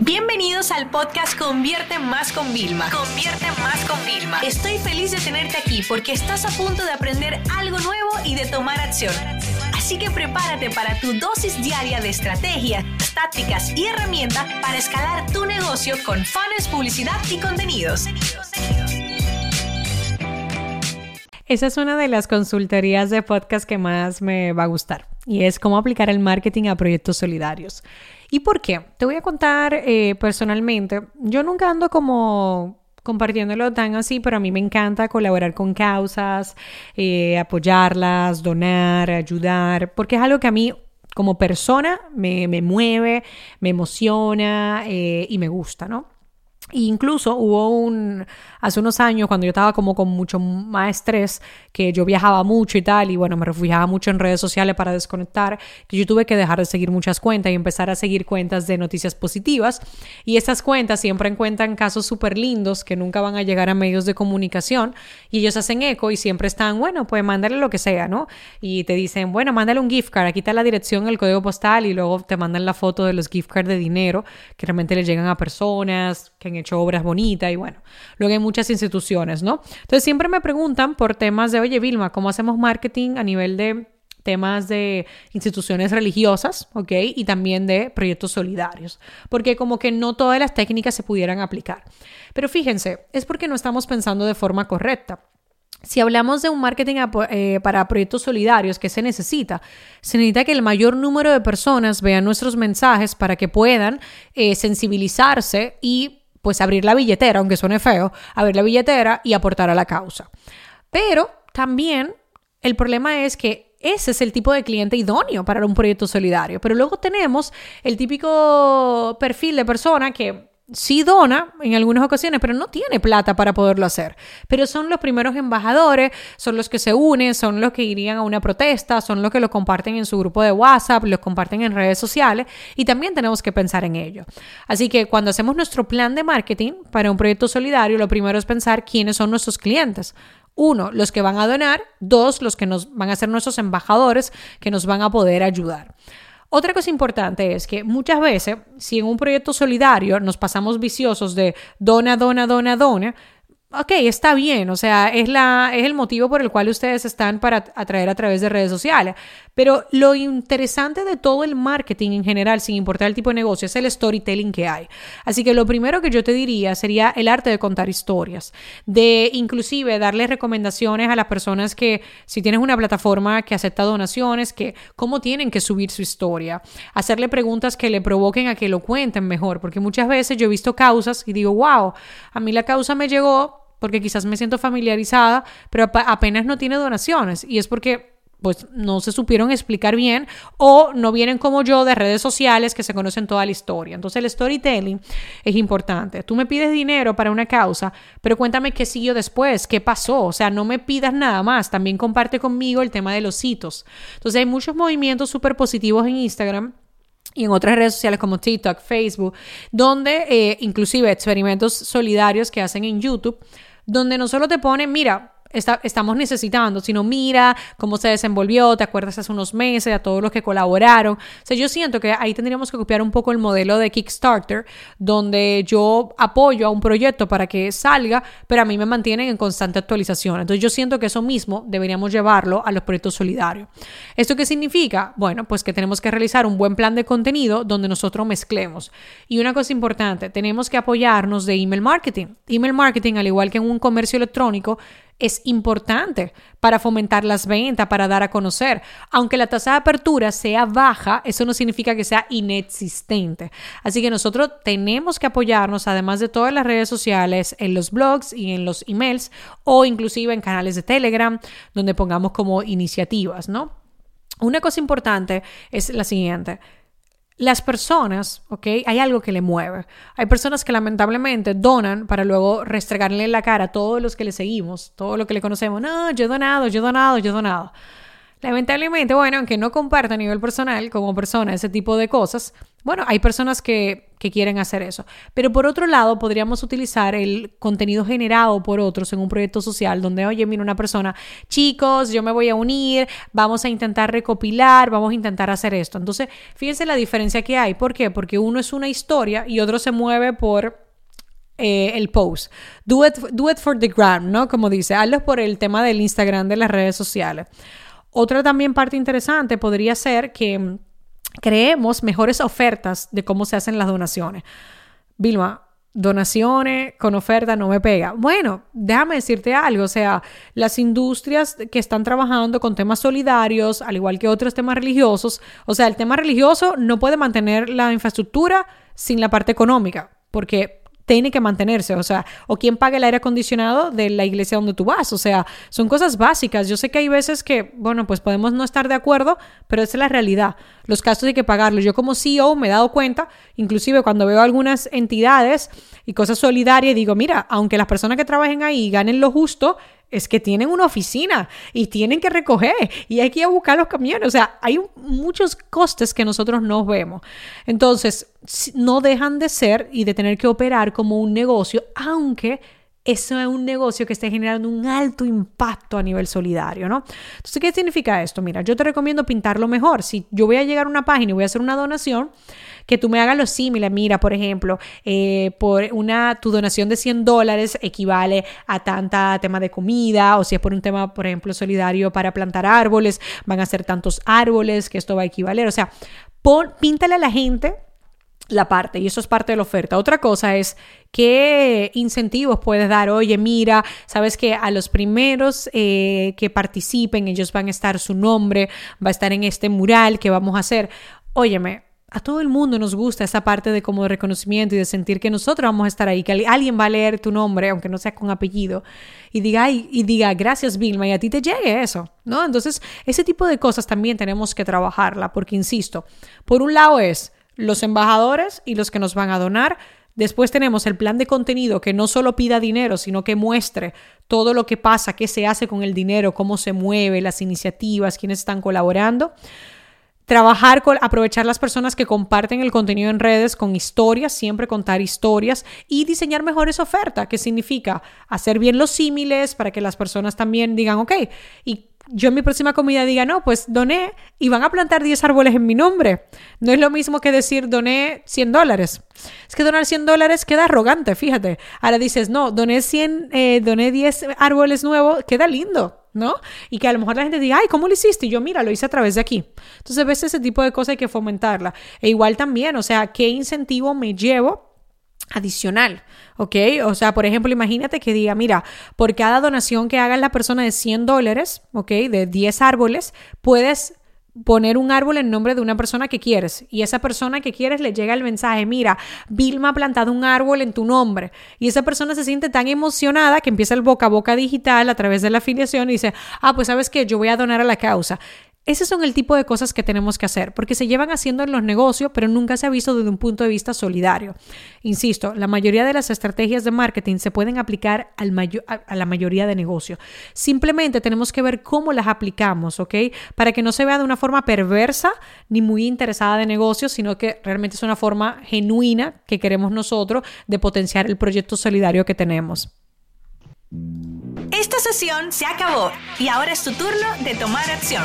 Bienvenidos al podcast Convierte Más con Vilma. Convierte Más con Vilma. Estoy feliz de tenerte aquí porque estás a punto de aprender algo nuevo y de tomar acción. Así que prepárate para tu dosis diaria de estrategias, tácticas y herramientas para escalar tu negocio con fans, publicidad y contenidos. Esa es una de las consultorías de podcast que más me va a gustar y es cómo aplicar el marketing a proyectos solidarios. ¿Y por qué? Te voy a contar eh, personalmente. Yo nunca ando como compartiéndolo tan así, pero a mí me encanta colaborar con causas, eh, apoyarlas, donar, ayudar, porque es algo que a mí como persona me, mueve, me emociona eh, y me gusta, ¿no? E incluso hubo un, hace unos años cuando yo estaba como con mucho más estrés, que yo viajaba mucho y tal, y bueno, me refugiaba mucho en redes sociales para desconectar, que yo tuve que dejar de seguir muchas cuentas y empezar a seguir cuentas de noticias positivas. Y esas cuentas siempre encuentran casos súper lindos que nunca van a llegar a medios de comunicación y ellos hacen eco y siempre están, bueno, pues mándale lo que sea, ¿no? Y te dicen, bueno, mándale un gift card, aquí está la dirección, el código postal y luego te mandan la foto de los gift cards de dinero que realmente le llegan a personas que hecho obras bonitas y bueno, luego hay muchas instituciones, ¿no? Entonces siempre me preguntan por temas de, oye Vilma, ¿cómo hacemos marketing a nivel de temas de instituciones religiosas, ¿ok? Y también de proyectos solidarios, porque como que no todas las técnicas se pudieran aplicar. Pero fíjense, es porque no estamos pensando de forma correcta. Si hablamos de un marketing eh, para proyectos solidarios, ¿qué se necesita? Se necesita que el mayor número de personas vean nuestros mensajes para que puedan eh, sensibilizarse y pues abrir la billetera, aunque suene feo, abrir la billetera y aportar a la causa. Pero también el problema es que ese es el tipo de cliente idóneo para un proyecto solidario. Pero luego tenemos el típico perfil de persona que sí dona en algunas ocasiones, pero no tiene plata para poderlo hacer. Pero son los primeros embajadores, son los que se unen, son los que irían a una protesta, son los que lo comparten en su grupo de WhatsApp, los comparten en redes sociales y también tenemos que pensar en ello. Así que cuando hacemos nuestro plan de marketing para un proyecto solidario, lo primero es pensar quiénes son nuestros clientes. Uno, los que van a donar. Dos, los que nos van a ser nuestros embajadores que nos van a poder ayudar. Otra cosa importante es que muchas veces, si en un proyecto solidario nos pasamos viciosos de dona, dona, dona, dona, ok, está bien, o sea, es, la, es el motivo por el cual ustedes están para atraer a través de redes sociales. Pero lo interesante de todo el marketing en general, sin importar el tipo de negocio, es el storytelling que hay. Así que lo primero que yo te diría sería el arte de contar historias, de inclusive darle recomendaciones a las personas que, si tienes una plataforma que acepta donaciones, que cómo tienen que subir su historia, hacerle preguntas que le provoquen a que lo cuenten mejor, porque muchas veces yo he visto causas y digo, wow, a mí la causa me llegó porque quizás me siento familiarizada, pero apenas no tiene donaciones. Y es porque pues no se supieron explicar bien o no vienen como yo de redes sociales que se conocen toda la historia. Entonces el storytelling es importante. Tú me pides dinero para una causa, pero cuéntame qué siguió después, qué pasó. O sea, no me pidas nada más. También comparte conmigo el tema de los hitos. Entonces hay muchos movimientos súper positivos en Instagram y en otras redes sociales como TikTok, Facebook, donde eh, inclusive experimentos solidarios que hacen en YouTube, donde no solo te ponen, mira, estamos necesitando, sino mira cómo se desenvolvió, te acuerdas hace unos meses a todos los que colaboraron. O sea, yo siento que ahí tendríamos que copiar un poco el modelo de Kickstarter, donde yo apoyo a un proyecto para que salga, pero a mí me mantienen en constante actualización. Entonces yo siento que eso mismo deberíamos llevarlo a los proyectos solidarios. ¿Esto qué significa? Bueno, pues que tenemos que realizar un buen plan de contenido donde nosotros mezclemos. Y una cosa importante, tenemos que apoyarnos de email marketing. Email marketing, al igual que en un comercio electrónico, es importante para fomentar las ventas, para dar a conocer. Aunque la tasa de apertura sea baja, eso no significa que sea inexistente. Así que nosotros tenemos que apoyarnos, además de todas las redes sociales, en los blogs y en los emails o inclusive en canales de Telegram, donde pongamos como iniciativas, ¿no? Una cosa importante es la siguiente. Las personas, ¿ok? Hay algo que le mueve. Hay personas que lamentablemente donan para luego restregarle en la cara a todos los que le seguimos, todo lo que le conocemos. No, yo he donado, yo he donado, yo he donado. Lamentablemente, bueno, aunque no comparta a nivel personal como persona ese tipo de cosas, bueno, hay personas que que quieren hacer eso. Pero por otro lado, podríamos utilizar el contenido generado por otros en un proyecto social donde, oye, mira una persona, chicos, yo me voy a unir, vamos a intentar recopilar, vamos a intentar hacer esto. Entonces, fíjense la diferencia que hay. ¿Por qué? Porque uno es una historia y otro se mueve por eh, el post. Do it, do it for the gram, ¿no? Como dice, hazlo por el tema del Instagram, de las redes sociales. Otra también parte interesante podría ser que creemos mejores ofertas de cómo se hacen las donaciones. Vilma, donaciones con oferta no me pega. Bueno, déjame decirte algo, o sea, las industrias que están trabajando con temas solidarios, al igual que otros temas religiosos, o sea, el tema religioso no puede mantener la infraestructura sin la parte económica, porque tiene que mantenerse, o sea, o quién paga el aire acondicionado de la iglesia donde tú vas, o sea, son cosas básicas. Yo sé que hay veces que, bueno, pues podemos no estar de acuerdo, pero esa es la realidad. Los gastos hay que pagarlos. Yo como CEO me he dado cuenta, inclusive cuando veo algunas entidades y cosas solidarias, digo, mira, aunque las personas que trabajen ahí ganen lo justo, es que tienen una oficina y tienen que recoger y hay que ir a buscar los camiones. O sea, hay muchos costes que nosotros no vemos. Entonces, no dejan de ser y de tener que operar como un negocio, aunque eso es un negocio que esté generando un alto impacto a nivel solidario, ¿no? Entonces, ¿qué significa esto? Mira, yo te recomiendo pintarlo mejor. Si yo voy a llegar a una página y voy a hacer una donación, que tú me hagas lo similar. Mira, por ejemplo, eh, por una, tu donación de 100 dólares equivale a tanta tema de comida, o si es por un tema, por ejemplo, solidario para plantar árboles, van a ser tantos árboles que esto va a equivaler. O sea, píntale a la gente la parte, y eso es parte de la oferta. Otra cosa es qué incentivos puedes dar. Oye, mira, sabes que a los primeros eh, que participen, ellos van a estar su nombre, va a estar en este mural que vamos a hacer. Óyeme, a todo el mundo nos gusta esa parte de como de reconocimiento y de sentir que nosotros vamos a estar ahí, que alguien va a leer tu nombre, aunque no sea con apellido, y diga, y diga, gracias Vilma, y a ti te llegue eso, ¿no? Entonces, ese tipo de cosas también tenemos que trabajarla, porque, insisto, por un lado es los embajadores y los que nos van a donar, Después tenemos el plan de contenido que no solo pida dinero, sino que muestre todo lo que pasa, qué se hace con el dinero, cómo se mueve, las iniciativas, quiénes están colaborando. Trabajar con, aprovechar las personas que comparten el contenido en redes con historias, siempre contar historias y diseñar mejores ofertas, que significa hacer bien los símiles para que las personas también digan, ok, y yo en mi próxima comida diga, no, pues doné y van a plantar 10 árboles en mi nombre. No es lo mismo que decir doné 100 dólares. Es que donar 100 dólares queda arrogante, fíjate. Ahora dices, no, doné 100, eh, doné 10 árboles nuevos, queda lindo. ¿no? Y que a lo mejor la gente diga, ay, ¿cómo lo hiciste? Y yo, mira, lo hice a través de aquí. Entonces, ves ese tipo de cosas hay que fomentarla. E igual también, o sea, ¿qué incentivo me llevo adicional? ¿Ok? O sea, por ejemplo, imagínate que diga, mira, por cada donación que haga la persona de 100 dólares, ¿ok? De 10 árboles, puedes poner un árbol en nombre de una persona que quieres y esa persona que quieres le llega el mensaje, mira, Vilma ha plantado un árbol en tu nombre y esa persona se siente tan emocionada que empieza el boca a boca digital a través de la afiliación y dice, ah, pues sabes que yo voy a donar a la causa. Ese son el tipo de cosas que tenemos que hacer, porque se llevan haciendo en los negocios, pero nunca se ha visto desde un punto de vista solidario. Insisto, la mayoría de las estrategias de marketing se pueden aplicar a la mayoría de negocios. Simplemente tenemos que ver cómo las aplicamos, ¿ok? Para que no se vea de una forma perversa ni muy interesada de negocio, sino que realmente es una forma genuina que queremos nosotros de potenciar el proyecto solidario que tenemos. Esta sesión se acabó y ahora es tu turno de tomar acción.